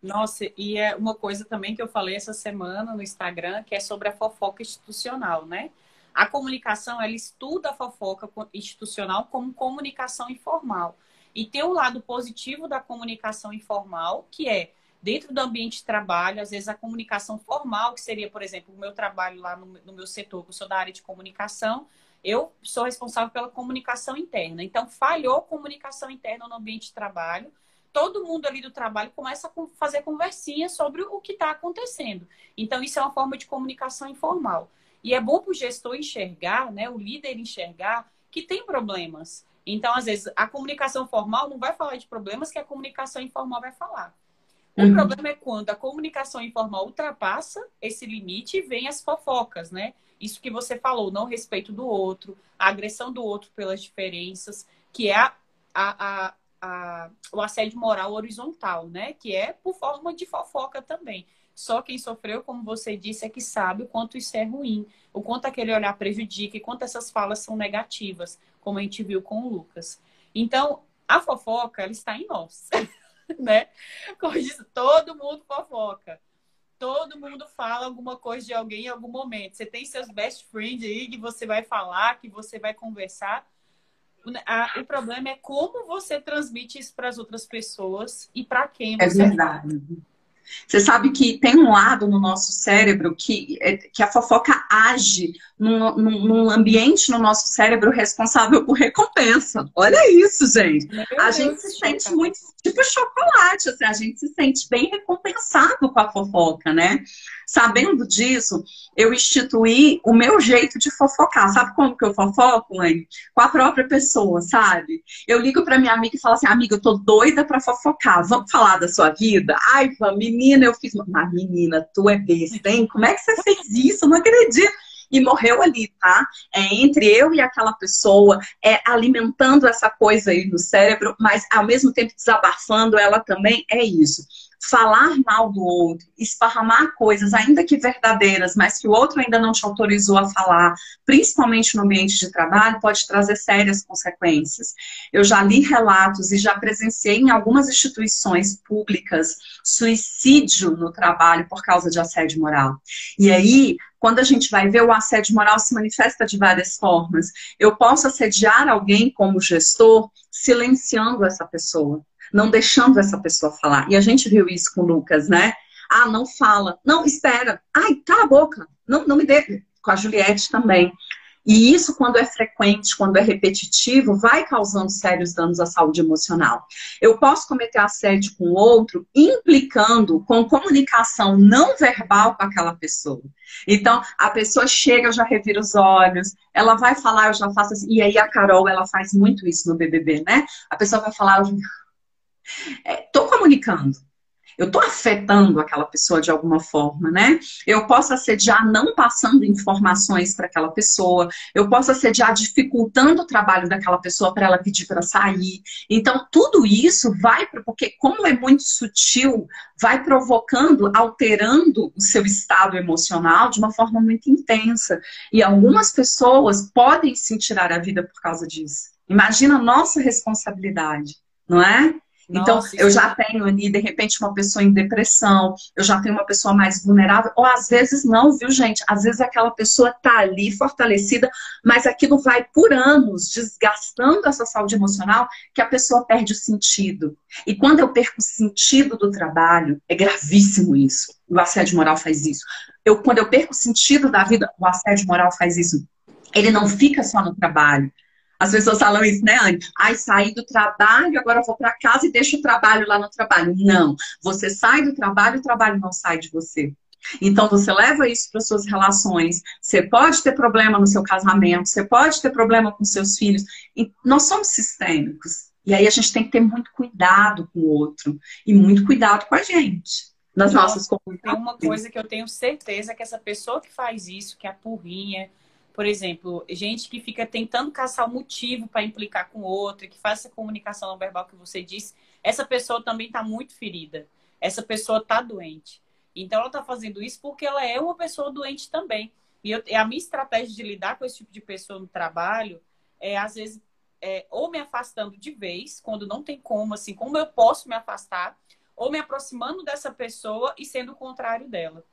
Nossa, e é uma coisa também que eu falei essa semana no Instagram, que é sobre a fofoca institucional, né? A comunicação, ela estuda a fofoca institucional como comunicação informal. E tem o um lado positivo da comunicação informal, que é dentro do ambiente de trabalho, às vezes a comunicação formal, que seria, por exemplo, o meu trabalho lá no, no meu setor, que eu sou da área de comunicação, eu sou responsável pela comunicação interna. Então, falhou comunicação interna no ambiente de trabalho, todo mundo ali do trabalho começa a fazer conversinha sobre o que está acontecendo. Então, isso é uma forma de comunicação informal. E é bom para o gestor enxergar, né, o líder enxergar que tem problemas. Então, às vezes, a comunicação formal não vai falar de problemas que a comunicação informal vai falar. O uhum. problema é quando a comunicação informal ultrapassa esse limite e vem as fofocas, né? Isso que você falou, não respeito do outro, a agressão do outro pelas diferenças, que é a, a, a, o assédio moral horizontal, né? Que é por forma de fofoca também. Só quem sofreu, como você disse, é que sabe o quanto isso é ruim, o quanto aquele olhar prejudica e quanto essas falas são negativas, como a gente viu com o Lucas. Então, a fofoca, ela está em nós. né? Como disse, todo mundo fofoca. Todo mundo fala alguma coisa de alguém em algum momento. Você tem seus best friends aí que você vai falar, que você vai conversar. O, problema é como você transmite isso para as outras pessoas e para quem é você. É verdade. Você sabe que tem um lado no nosso cérebro que, é, que a fofoca age num, num, ambiente no nosso cérebro responsável por recompensa. Olha isso, gente. Meu a Deus gente se sente muito tipo chocolate, assim, a gente se sente bem recompensado com a fofoca, né? Sabendo disso, eu instituí o meu jeito de fofocar. Sabe como que eu fofoco, mãe? Com a própria pessoa, sabe? Eu ligo para minha amiga e falo assim: amiga, eu tô doida para fofocar. Vamos falar da sua vida? Ai, menina, eu fiz. Mas, menina, tu é besta, hein? Como é que você fez isso? Eu não acredito e morreu ali, tá? É, entre eu e aquela pessoa, é, alimentando essa coisa aí no cérebro, mas ao mesmo tempo desabafando ela também, é isso falar mal do outro, esparramar coisas, ainda que verdadeiras, mas que o outro ainda não te autorizou a falar, principalmente no ambiente de trabalho, pode trazer sérias consequências. Eu já li relatos e já presenciei em algumas instituições públicas suicídio no trabalho por causa de assédio moral. E aí, quando a gente vai ver, o assédio moral se manifesta de várias formas. Eu posso assediar alguém como gestor silenciando essa pessoa não deixando essa pessoa falar. E a gente viu isso com o Lucas, né? Ah, não fala. Não, espera. Ai, cala a boca. Não, não me dê. Com a Juliette também. E isso, quando é frequente, quando é repetitivo, vai causando sérios danos à saúde emocional. Eu posso cometer assédio com outro, implicando com comunicação não verbal com aquela pessoa. Então, a pessoa chega, eu já reviro os olhos, ela vai falar, eu já faço assim. E aí a Carol, ela faz muito isso no BBB, né? A pessoa vai falar, eu Estou é, comunicando. Eu estou afetando aquela pessoa de alguma forma, né? Eu posso assediar não passando informações para aquela pessoa, eu posso assediar dificultando o trabalho daquela pessoa para ela pedir para sair. Então, tudo isso vai, porque como é muito sutil, vai provocando, alterando o seu estado emocional de uma forma muito intensa. E algumas pessoas podem se tirar a vida por causa disso. Imagina a nossa responsabilidade, não é? Então, Nossa, eu já tenho ali, de repente, uma pessoa em depressão, eu já tenho uma pessoa mais vulnerável, ou às vezes não, viu, gente? Às vezes aquela pessoa tá ali fortalecida, mas aquilo vai por anos desgastando essa saúde emocional que a pessoa perde o sentido. E quando eu perco o sentido do trabalho, é gravíssimo isso. O assédio moral faz isso. Eu, quando eu perco o sentido da vida, o assédio moral faz isso. Ele não fica só no trabalho as pessoas falam isso, né, Anne? Ai, saí do trabalho, agora vou para casa e deixo o trabalho lá no trabalho. Não. Você sai do trabalho, o trabalho não sai de você. Então, você leva isso para suas relações. Você pode ter problema no seu casamento, você pode ter problema com seus filhos. E nós somos sistêmicos. E aí a gente tem que ter muito cuidado com o outro e muito cuidado com a gente. Nas nossas comunidades. Tem uma coisa que eu tenho certeza que essa pessoa que faz isso, que é a porrinha, por exemplo, gente que fica tentando caçar o motivo para implicar com o outro, que faz essa comunicação não verbal que você disse, essa pessoa também está muito ferida. Essa pessoa está doente. Então, ela está fazendo isso porque ela é uma pessoa doente também. E eu, a minha estratégia de lidar com esse tipo de pessoa no trabalho é, às vezes, é, ou me afastando de vez, quando não tem como, assim, como eu posso me afastar, ou me aproximando dessa pessoa e sendo o contrário dela.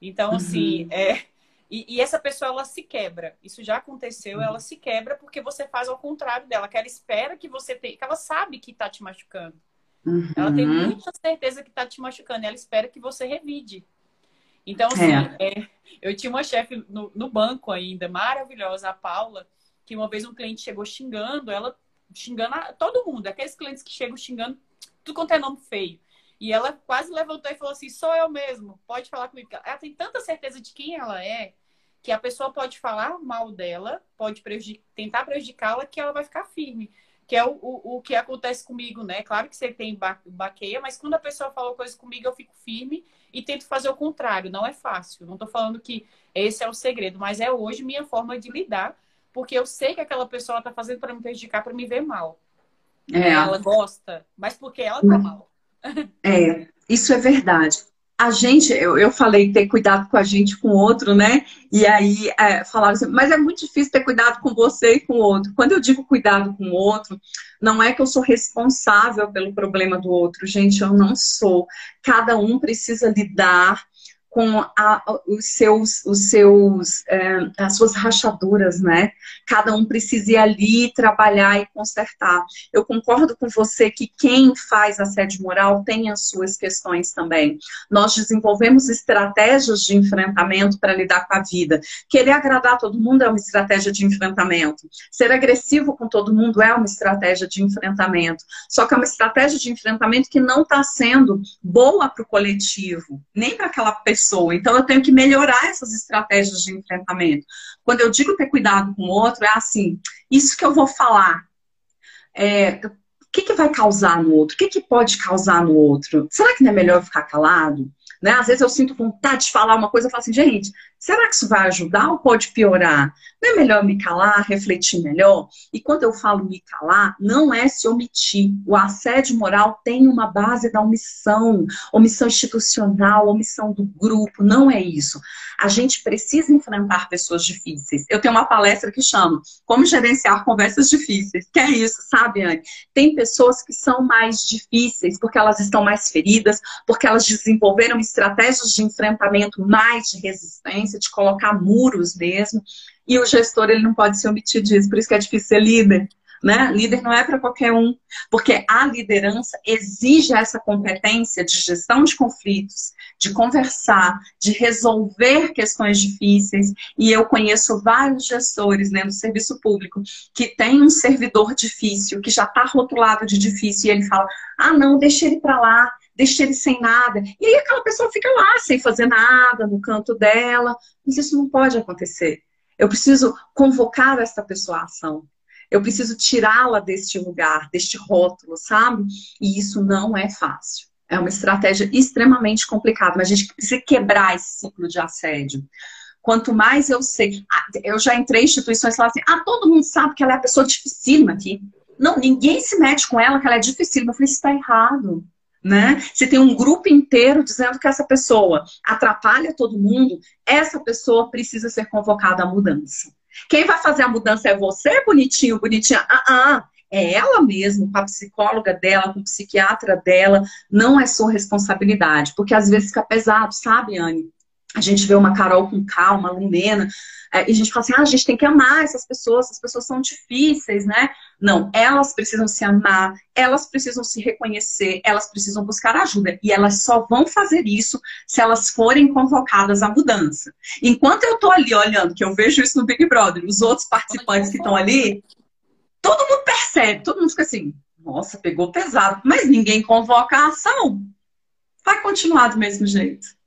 Então, assim, uhum. é, E, e, essa pessoa, ela se quebra. Isso já aconteceu, ela se quebra porque você faz ao contrário dela, que ela espera que você tenha, que ela sabe que tá te machucando. Uhum. Ela tem muita certeza que tá te machucando, ela espera que você revide. Então, assim, é. É, eu tinha uma chefe no, no, banco ainda, maravilhosa, a Paula, que uma vez um cliente chegou xingando, ela xingando a, todo mundo, aqueles clientes que chegam xingando tudo quanto é nome feio. E ela quase levantou e falou assim: sou eu mesmo, pode falar comigo. Ela tem tanta certeza de quem ela é que a pessoa pode falar mal dela, pode prejudicar, tentar prejudicá-la, que ela vai ficar firme. Que é o, o, o, que acontece comigo, né? Claro que você tem ba baqueia, mas quando a pessoa fala coisa comigo, eu fico firme e tento fazer o contrário. Não é fácil. Não estou falando que esse é o segredo, mas é hoje minha forma de lidar, porque eu sei que aquela pessoa está fazendo para me prejudicar, para me ver mal. É. Ela gosta, mas porque ela tá mal. É, isso é verdade. A gente, eu, eu falei ter cuidado com a gente com o outro, né? E aí é, falaram assim, mas é muito difícil ter cuidado com você e com o outro. Quando eu digo cuidado com o outro, não é que eu sou responsável pelo problema do outro, gente, eu não sou. Cada um precisa lidar com a, os seus, os seus, é, as suas rachaduras, né? Cada um precisa ir ali trabalhar e consertar. Eu concordo com você que quem faz assédio moral tem as suas questões também. Nós desenvolvemos estratégias de enfrentamento para lidar com a vida. Querer agradar todo mundo é uma estratégia de enfrentamento. Ser agressivo com todo mundo é uma estratégia de enfrentamento. Só que é uma estratégia de enfrentamento que não está sendo boa para o coletivo, nem para aquela pessoa pessoa. Então, eu tenho que melhorar essas estratégias de enfrentamento. Quando eu digo ter cuidado com o outro, é assim: isso que eu vou falar, é, o que, que vai causar no outro? O que, que pode causar no outro? Será que não é melhor ficar calado? Né? Às vezes eu sinto vontade de falar uma coisa e falo assim, gente, será que isso vai ajudar ou pode piorar? Não é melhor me calar, refletir melhor? E quando eu falo me calar, não é se omitir. O assédio moral tem uma base da omissão, omissão institucional, omissão do grupo, não é isso. A gente precisa enfrentar pessoas difíceis. Eu tenho uma palestra que chama Como Gerenciar Conversas Difíceis, que é isso, sabe, Anne? Tem pessoas que são mais difíceis porque elas estão mais feridas, porque elas desenvolveram estratégias de enfrentamento mais de resistência, de colocar muros mesmo. E o gestor ele não pode se omitir disso, por isso que é difícil ser líder. Né? Líder não é para qualquer um, porque a liderança exige essa competência de gestão de conflitos, de conversar, de resolver questões difíceis. E eu conheço vários gestores né, no serviço público que tem um servidor difícil, que já está rotulado de difícil, e ele fala: ah, não, deixa ele para lá, deixa ele sem nada. E aí aquela pessoa fica lá sem fazer nada, no canto dela. Mas isso não pode acontecer. Eu preciso convocar essa pessoa à ação. Eu preciso tirá-la deste lugar, deste rótulo, sabe? E isso não é fácil. É uma estratégia extremamente complicada, mas a gente precisa quebrar esse ciclo de assédio. Quanto mais eu sei, ah, eu já entrei em instituições e falo assim: ah, todo mundo sabe que ela é a pessoa dificílima aqui. Não, ninguém se mete com ela, que ela é dificílima. Eu falei: isso está errado né? Se tem um grupo inteiro dizendo que essa pessoa atrapalha todo mundo, essa pessoa precisa ser convocada à mudança. Quem vai fazer a mudança é você, bonitinho, bonitinha. Ah, ah, é ela mesmo, com a psicóloga dela, com o psiquiatra dela, não é sua responsabilidade, porque às vezes fica pesado, sabe, Anne? A gente vê uma Carol com calma, Lumena, é, e a gente fala assim, ah, a gente tem que amar essas pessoas, essas pessoas são difíceis, né? Não, elas precisam se amar, elas precisam se reconhecer, elas precisam buscar ajuda. E elas só vão fazer isso se elas forem convocadas à mudança. Enquanto eu tô ali olhando, que eu vejo isso no Big Brother, os outros participantes que estão ali, todo mundo percebe, todo mundo fica assim, nossa, pegou pesado, mas ninguém convoca a ação. Vai continuar do mesmo jeito.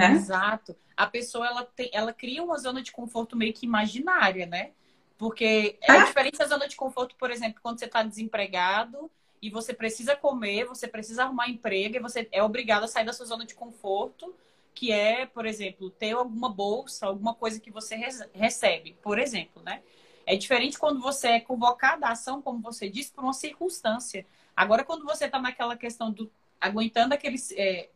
Né? Exato a pessoa ela, tem, ela cria uma zona de conforto meio que imaginária, né? Porque é a diferença da zona de conforto, por exemplo, quando você está desempregado e você precisa comer, você precisa arrumar emprego e você é obrigado a sair da sua zona de conforto, que é, por exemplo, ter alguma bolsa, alguma coisa que você recebe, por exemplo, né? É diferente quando você é convocado à ação, como você disse, por uma circunstância. Agora, quando você está naquela questão do aguentando aquele, é,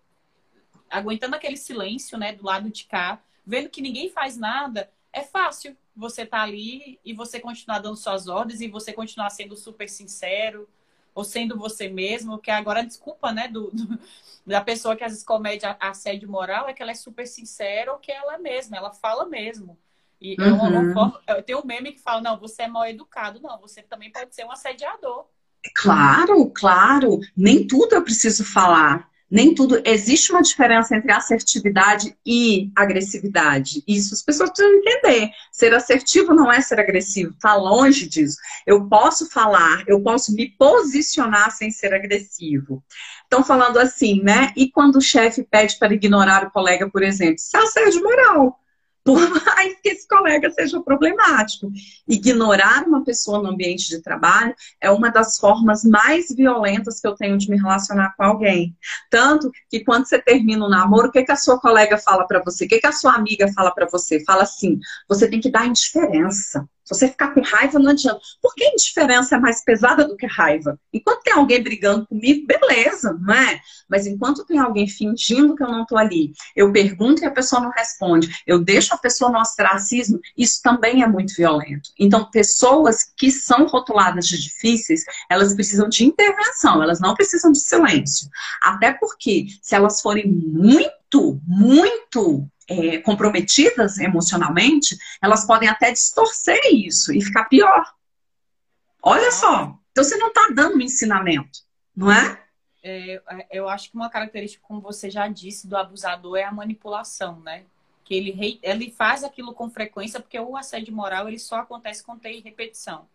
aguentando aquele silêncio, né, do lado de cá, vendo que ninguém faz nada, é fácil você estar tá ali e você continuar dando suas ordens e você continuar sendo super sincero, ou sendo você mesmo, que agora desculpa, né, do, do, da pessoa que às vezes comete assédio moral é que ela é super sincera ou que ela é mesma, ela fala mesmo. E uhum. é uhum. forma, tem um meme que fala, não, você é mal educado. Não, você também pode ser um assediador. Claro, claro. Nem tudo eu preciso falar nem tudo. Existe uma diferença entre assertividade e agressividade. Isso as pessoas precisam entender. Ser assertivo não é ser agressivo, está longe disso. Eu posso falar, eu posso me posicionar sem ser agressivo. Estão falando assim, né? E quando o chefe pede para ignorar o colega, por exemplo, isso é assédio moral por mais que esse colega seja problemático. Ignorar uma pessoa no ambiente de trabalho é uma das formas mais violentas que eu tenho de me relacionar com alguém. Tanto que quando você termina um namoro, o que, que a sua colega fala para você? O que, que a sua amiga fala para você? Fala assim: você tem que dar indiferença. Se você ficar com raiva, não adianta. Por que indiferença é mais pesada do que raiva? Enquanto tem alguém brigando comigo, beleza, não é? Mas enquanto tem alguém fingindo que eu não estou ali, eu pergunto e a pessoa não responde, eu deixo a pessoa no ostracismo, isso também é muito violento. Então, pessoas que são rotuladas de difíceis, elas precisam de intervenção, elas não precisam de silêncio. Até porque, se elas forem muito, muito é, comprometidas emocionalmente, elas podem até distorcer isso e ficar pior. Olha só, então você não está dando um ensinamento, não é? é? Eu acho que uma característica, como você já disse, do abusador é a manipulação, né? Que ele, ele faz aquilo com frequência, porque o assédio moral ele só acontece com ter repetição.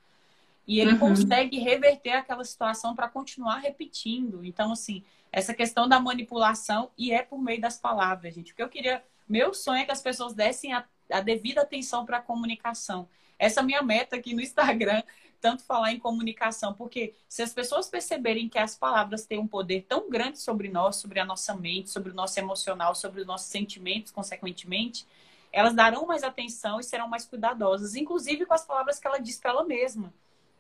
E ele uhum. consegue reverter aquela situação para continuar repetindo. Então, assim, essa questão da manipulação, e é por meio das palavras, gente. O que eu queria meu sonho é que as pessoas dessem a, a devida atenção para a comunicação. Essa é a minha meta aqui no Instagram, tanto falar em comunicação, porque se as pessoas perceberem que as palavras têm um poder tão grande sobre nós, sobre a nossa mente, sobre o nosso emocional, sobre os nossos sentimentos, consequentemente, elas darão mais atenção e serão mais cuidadosas, inclusive com as palavras que ela diz para ela mesma,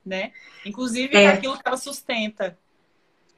né? Inclusive é. aquilo que ela sustenta.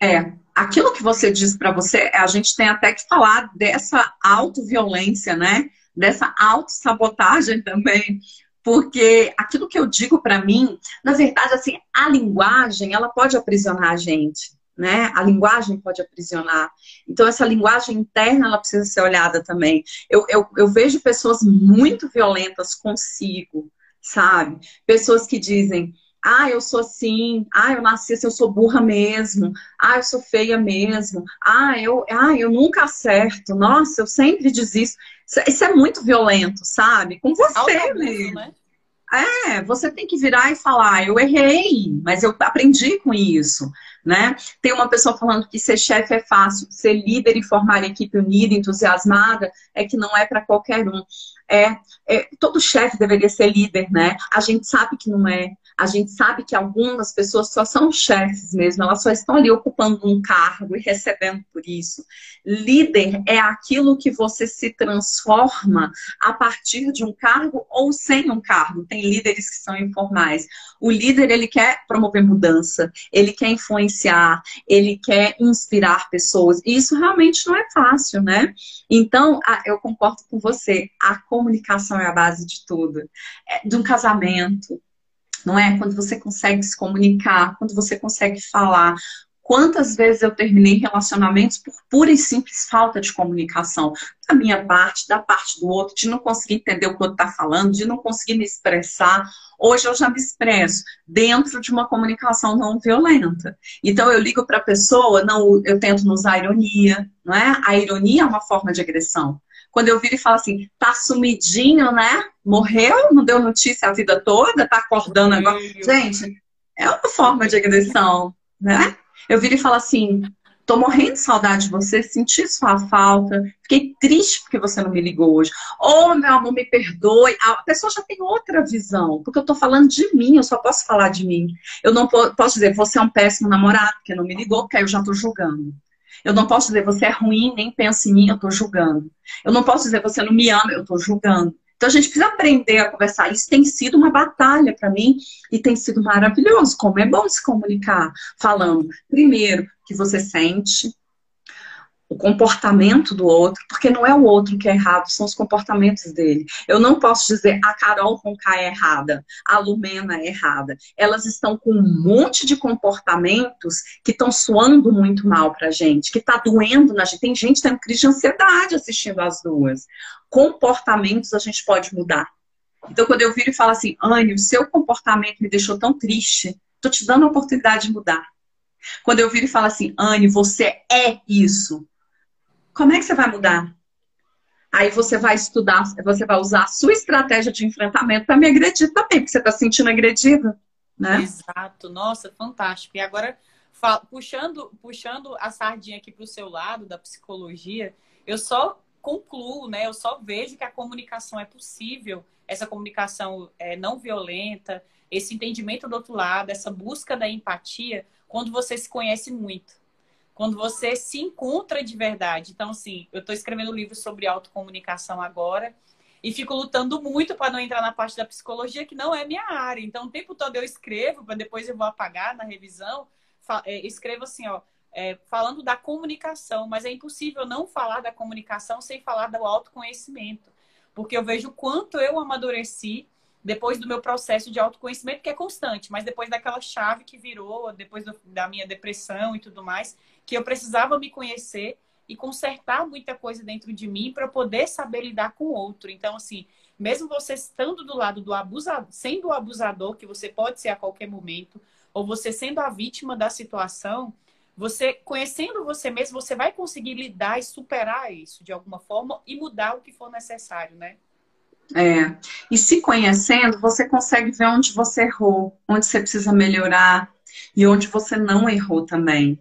É, aquilo que você diz para você, a gente tem até que falar dessa autoviolência, né? Dessa autossabotagem também. Porque aquilo que eu digo para mim, na verdade, assim, a linguagem, ela pode aprisionar a gente, né? A linguagem pode aprisionar. Então, essa linguagem interna, ela precisa ser olhada também. Eu, eu, eu vejo pessoas muito violentas consigo, sabe? Pessoas que dizem, ah, eu sou assim. Ah, eu nasci assim, eu sou burra mesmo. Ah, eu sou feia mesmo. Ah, eu, ah, eu nunca acerto. Nossa, eu sempre desisto. Isso, isso é muito violento, sabe? Com você mesmo. Né? É, você tem que virar e falar, eu errei, mas eu aprendi com isso, né? Tem uma pessoa falando que ser chefe é fácil, ser líder e formar equipe unida, entusiasmada, é que não é para qualquer um. É, é, todo chefe deveria ser líder, né? A gente sabe que não é. A gente sabe que algumas pessoas só são chefes mesmo, elas só estão ali ocupando um cargo e recebendo por isso. Líder é aquilo que você se transforma a partir de um cargo ou sem um cargo. Tem líderes que são informais. O líder, ele quer promover mudança, ele quer influenciar, ele quer inspirar pessoas. E isso realmente não é fácil, né? Então, eu concordo com você. A comunicação é a base de tudo. É, de um casamento, não é? Quando você consegue se comunicar, quando você consegue falar. Quantas vezes eu terminei relacionamentos por pura e simples falta de comunicação? Da minha parte, da parte do outro, de não conseguir entender o que o outro está falando, de não conseguir me expressar. Hoje eu já me expresso dentro de uma comunicação não violenta. Então eu ligo para a pessoa, não, eu tento não usar ironia, não é? A ironia é uma forma de agressão. Quando eu viro e falo assim, tá sumidinho, né? Morreu, não deu notícia a vida toda, tá acordando agora. Gente, é uma forma de agressão, né? Eu viro e falo assim, tô morrendo de saudade de você, senti sua falta, fiquei triste porque você não me ligou hoje. Ô, oh, meu amor, me perdoe. A pessoa já tem outra visão, porque eu tô falando de mim, eu só posso falar de mim. Eu não posso dizer, você é um péssimo namorado, porque não me ligou, porque aí eu já tô julgando. Eu não posso dizer você é ruim, nem pensa em mim, eu estou julgando. Eu não posso dizer você não me ama, eu estou julgando. Então a gente precisa aprender a conversar. Isso tem sido uma batalha para mim e tem sido maravilhoso. Como é bom se comunicar, falando primeiro que você sente, o comportamento do outro, porque não é o outro que é errado, são os comportamentos dele. Eu não posso dizer a Carol Conká é errada, a Lumena é errada. Elas estão com um monte de comportamentos que estão soando muito mal pra gente, que tá doendo na gente. Tem gente tendo crise de ansiedade assistindo as duas. Comportamentos a gente pode mudar. Então, quando eu viro e falo assim, Anne, o seu comportamento me deixou tão triste, tô te dando a oportunidade de mudar. Quando eu viro e falo assim, Anne, você é isso. Como é que você vai mudar? Aí você vai estudar, você vai usar a sua estratégia de enfrentamento para me agredir também, porque você está se sentindo agredida, né? Exato, nossa, fantástico. E agora, puxando, puxando a sardinha aqui para o seu lado da psicologia, eu só concluo, né? Eu só vejo que a comunicação é possível, essa comunicação é não violenta, esse entendimento do outro lado, essa busca da empatia, quando você se conhece muito quando você se encontra de verdade. Então, assim, eu estou escrevendo um livro sobre autocomunicação agora e fico lutando muito para não entrar na parte da psicologia, que não é minha área. Então, o tempo todo eu escrevo, para depois eu vou apagar na revisão, é, escrevo assim, ó, é, falando da comunicação, mas é impossível não falar da comunicação sem falar do autoconhecimento, porque eu vejo quanto eu amadureci depois do meu processo de autoconhecimento, que é constante, mas depois daquela chave que virou, depois do, da minha depressão e tudo mais, que eu precisava me conhecer e consertar muita coisa dentro de mim para poder saber lidar com o outro. Então, assim, mesmo você estando do lado do abusador, sendo o abusador, que você pode ser a qualquer momento, ou você sendo a vítima da situação, você conhecendo você mesmo, você vai conseguir lidar e superar isso de alguma forma e mudar o que for necessário, né? É. E se conhecendo, você consegue ver onde você errou, onde você precisa melhorar e onde você não errou também.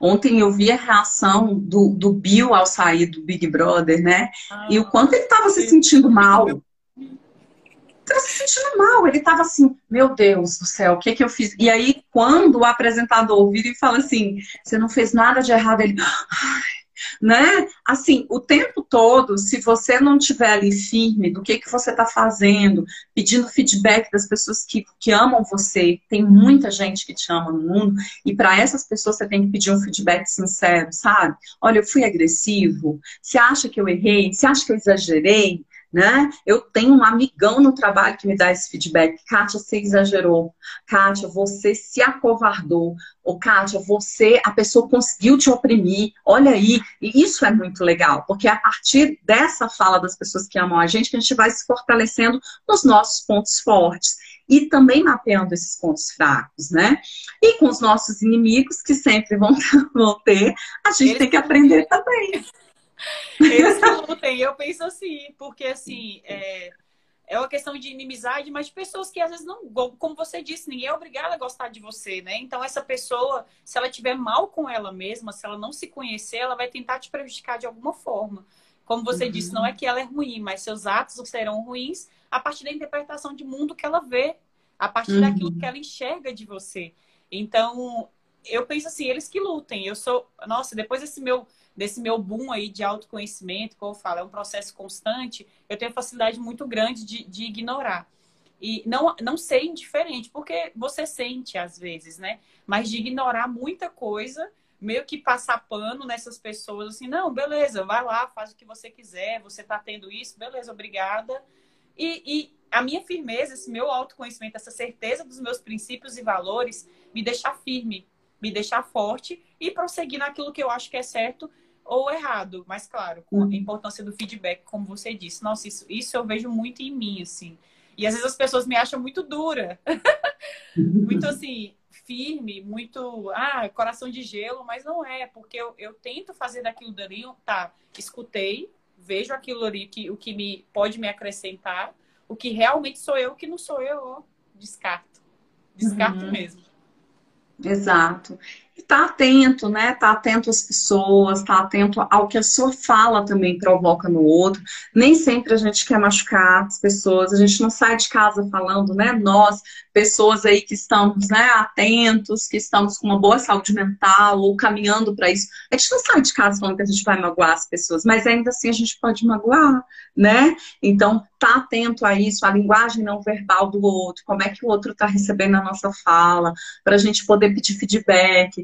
Ontem eu vi a reação do, do Bill ao sair do Big Brother, né? Ah, e o quanto ele estava se sentindo mal. Estava se sentindo mal. Ele estava assim, meu Deus do céu, o que, que eu fiz? E aí, quando o apresentador vira e fala assim, você não fez nada de errado, ele, ai, né? Assim, o tempo todo, se você não tiver ali firme do que, que você está fazendo, pedindo feedback das pessoas que, que amam você, tem muita gente que te ama no mundo, e para essas pessoas você tem que pedir um feedback sincero, sabe? Olha, eu fui agressivo, você acha que eu errei? Você acha que eu exagerei? Né? Eu tenho um amigão no trabalho que me dá esse feedback. Kátia, você exagerou. Kátia, você se acovardou. Ou Kátia, você, a pessoa conseguiu te oprimir. Olha aí. E isso é muito legal, porque é a partir dessa fala das pessoas que amam a gente que a gente vai se fortalecendo nos nossos pontos fortes. E também mapeando esses pontos fracos, né? E com os nossos inimigos, que sempre vão, ter, a gente Eles tem que aprender também. Eles que lutem. Eu penso assim, porque assim, é, é uma questão de inimizade, mas de pessoas que às vezes não, como você disse, ninguém é obrigado a gostar de você, né? Então essa pessoa, se ela tiver mal com ela mesma, se ela não se conhecer, ela vai tentar te prejudicar de alguma forma. Como você uhum. disse, não é que ela é ruim, mas seus atos serão ruins a partir da interpretação de mundo que ela vê, a partir uhum. daquilo que ela enxerga de você. Então, eu penso assim, eles que lutem. Eu sou, nossa, depois desse meu desse meu boom aí de autoconhecimento, como eu falo, é um processo constante, eu tenho facilidade muito grande de, de ignorar. E não, não ser indiferente, porque você sente às vezes, né? Mas de ignorar muita coisa, meio que passar pano nessas pessoas, assim, não, beleza, vai lá, faz o que você quiser, você tá tendo isso, beleza, obrigada. E, e a minha firmeza, esse meu autoconhecimento, essa certeza dos meus princípios e valores, me deixar firme, me deixar forte e prosseguir naquilo que eu acho que é certo ou errado, mas claro, com a uhum. importância do feedback, como você disse. Nossa, isso, isso eu vejo muito em mim, assim. E às vezes as pessoas me acham muito dura. muito assim, firme, muito, ah, coração de gelo, mas não é, porque eu, eu tento fazer daquilo dali, tá, escutei, vejo aquilo ali que o que me pode me acrescentar, o que realmente sou eu, o que não sou eu, ó, descarto. Descarto uhum. mesmo. Exato. E tá atento, né? Tá atento às pessoas, tá atento ao que a sua fala também provoca no outro. Nem sempre a gente quer machucar as pessoas, a gente não sai de casa falando, né? Nós, pessoas aí que estamos né, atentos, que estamos com uma boa saúde mental ou caminhando para isso. A gente não sai de casa falando que a gente vai magoar as pessoas, mas ainda assim a gente pode magoar, né? Então, tá atento a isso, a linguagem não verbal do outro, como é que o outro está recebendo a nossa fala, para a gente poder pedir feedback,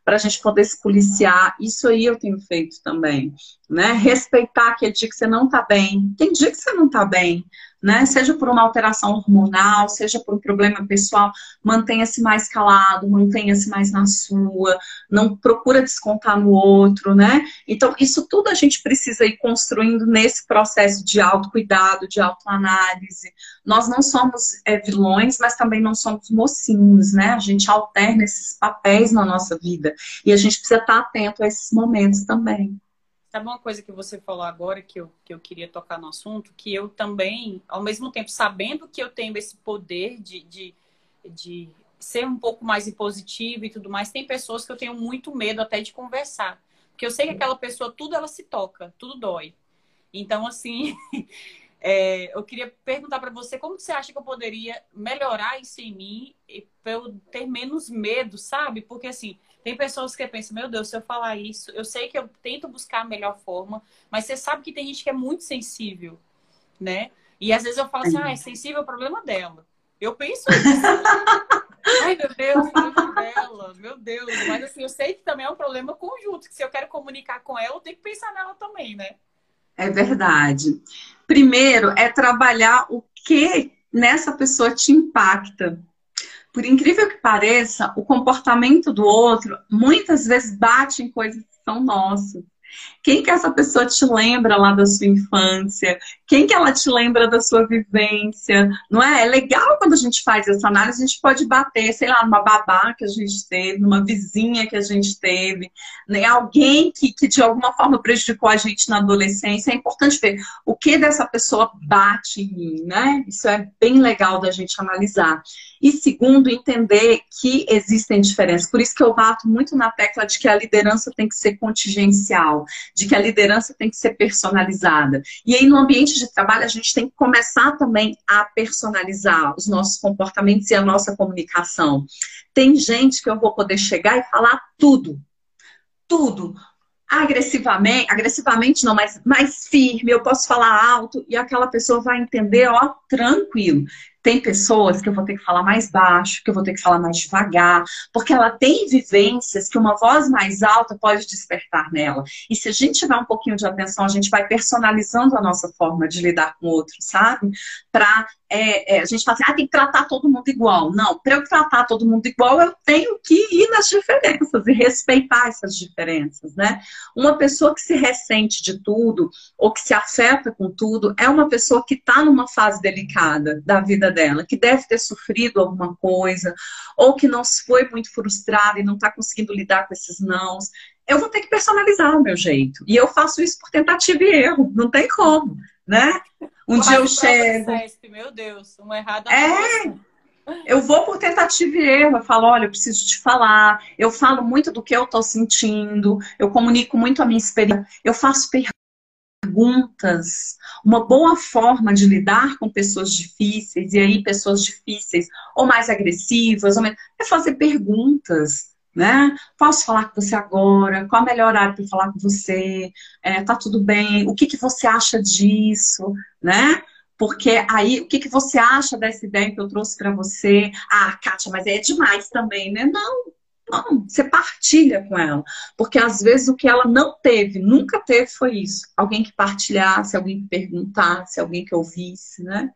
para a gente poder se policiar. Isso aí eu tenho feito também, né? Respeitar aquele dia que você não está bem. Tem dia que você não está bem, né? Seja por uma alteração hormonal, seja por um problema pessoal, mantenha-se mais calado, mantenha-se mais na sua, não procura descontar no outro, né? Então, isso tudo a gente precisa ir construindo nesse processo de autocuidado, de autoanálise. Nós não somos é, vilões, mas também não somos mocinhos, né? A gente alterna esses papéis na nossa vida e a gente precisa estar atento a esses momentos também. Sabe uma coisa que você falou agora que eu, que eu queria tocar no assunto? Que eu também, ao mesmo tempo, sabendo que eu tenho esse poder de, de, de ser um pouco mais impositivo e tudo mais, tem pessoas que eu tenho muito medo até de conversar. Porque eu sei que aquela pessoa, tudo ela se toca, tudo dói. Então, assim, é, eu queria perguntar para você como você acha que eu poderia melhorar isso em mim para eu ter menos medo, sabe? Porque, assim, tem pessoas que pensam, meu Deus, se eu falar isso, eu sei que eu tento buscar a melhor forma, mas você sabe que tem gente que é muito sensível, né? E às vezes eu falo assim, ah, é sensível, é o problema dela. Eu penso isso. Ai, meu Deus, o problema dela, meu Deus. Mas assim, eu sei que também é um problema conjunto, que se eu quero comunicar com ela, eu tenho que pensar nela também, né? É verdade. Primeiro é trabalhar o que nessa pessoa te impacta por incrível que pareça, o comportamento do outro muitas vezes bate em coisas que são nossas. Quem que essa pessoa te lembra lá da sua infância? Quem que ela te lembra da sua vivência? Não é? É legal quando a gente faz essa análise, a gente pode bater, sei lá, numa babá que a gente teve, numa vizinha que a gente teve, né? alguém que, que de alguma forma prejudicou a gente na adolescência. É importante ver o que dessa pessoa bate em mim, né? Isso é bem legal da gente analisar. E segundo, entender que existem diferenças. Por isso que eu bato muito na tecla de que a liderança tem que ser contingencial, de que a liderança tem que ser personalizada. E aí, no ambiente de trabalho, a gente tem que começar também a personalizar os nossos comportamentos e a nossa comunicação. Tem gente que eu vou poder chegar e falar tudo. Tudo agressivamente, agressivamente não, mas mais firme, eu posso falar alto e aquela pessoa vai entender, ó, tranquilo. Tem pessoas que eu vou ter que falar mais baixo, que eu vou ter que falar mais devagar, porque ela tem vivências que uma voz mais alta pode despertar nela. E se a gente tiver um pouquinho de atenção, a gente vai personalizando a nossa forma de lidar com o outro, sabe? Para é, é, a gente fala assim, ah, tem que tratar todo mundo igual. Não, para eu tratar todo mundo igual, eu tenho que ir nas diferenças e respeitar essas diferenças, né? Uma pessoa que se ressente de tudo ou que se afeta com tudo é uma pessoa que está numa fase delicada da vida dela, que deve ter sofrido alguma coisa ou que não foi muito frustrada e não está conseguindo lidar com esses nãos. Eu vou ter que personalizar o meu jeito. E eu faço isso por tentativa e erro, não tem como né? Um dia eu chego. meu Deus, uma errada. É. Eu vou por tentativa e erro, eu falo, olha, eu preciso te falar, eu falo muito do que eu tô sentindo, eu comunico muito a minha experiência, eu faço perguntas. Uma boa forma de lidar com pessoas difíceis, e aí pessoas difíceis, ou mais agressivas, ou mais... é fazer perguntas né? Posso falar com você agora? Qual a melhor horário para falar com você? É, tá tudo bem? O que, que você acha disso, né? Porque aí, o que, que você acha dessa ideia que eu trouxe para você? Ah, Kátia, mas é demais também, né? Não, não, você partilha com ela. Porque às vezes o que ela não teve, nunca teve, foi isso. Alguém que partilhasse, alguém que perguntasse, alguém que ouvisse, né?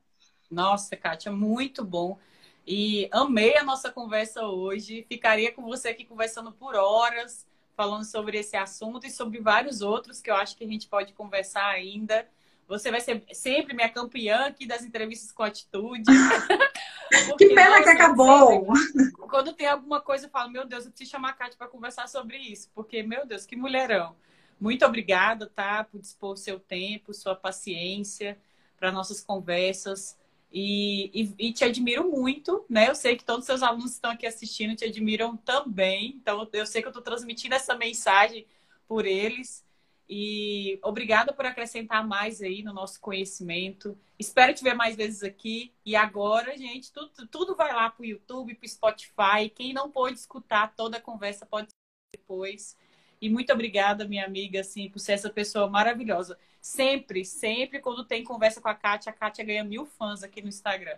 Nossa, Kátia, muito bom. E amei a nossa conversa hoje. Ficaria com você aqui conversando por horas, falando sobre esse assunto e sobre vários outros que eu acho que a gente pode conversar ainda. Você vai ser sempre minha campeã aqui das entrevistas com atitude. que pena nossa, que acabou! Sempre, quando tem alguma coisa, eu falo, meu Deus, eu preciso chamar a Kátia para conversar sobre isso, porque, meu Deus, que mulherão. Muito obrigada, tá? Por dispor seu tempo, sua paciência para nossas conversas. E, e, e, te admiro muito, né? Eu sei que todos os seus alunos que estão aqui assistindo te admiram também. Então, eu sei que eu estou transmitindo essa mensagem por eles. E obrigada por acrescentar mais aí no nosso conhecimento. Espero te ver mais vezes aqui. E agora, gente, tudo, tudo vai lá para o YouTube, para o Spotify. Quem não pôde escutar toda a conversa pode depois. E muito obrigada, minha amiga, assim, por ser essa pessoa maravilhosa. Sempre, sempre, quando tem conversa com a Kátia, a Kátia ganha mil fãs aqui no Instagram.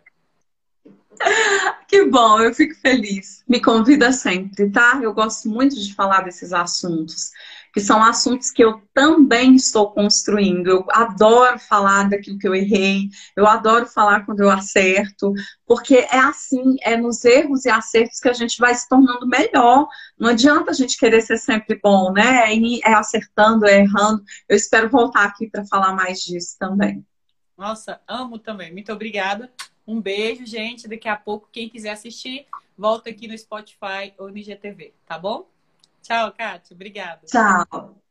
Que bom! bom, eu fico feliz. Me convida sempre, tá? Eu gosto muito de falar desses assuntos que são assuntos que eu também estou construindo. Eu adoro falar daquilo que eu errei, eu adoro falar quando eu acerto, porque é assim, é nos erros e acertos que a gente vai se tornando melhor. Não adianta a gente querer ser sempre bom, né? É acertando, é errando. Eu espero voltar aqui para falar mais disso também. Nossa, amo também. Muito obrigada. Um beijo, gente. Daqui a pouco, quem quiser assistir, volta aqui no Spotify ou no IGTV, tá bom? Tchau, Kátia. Obrigada. Tchau.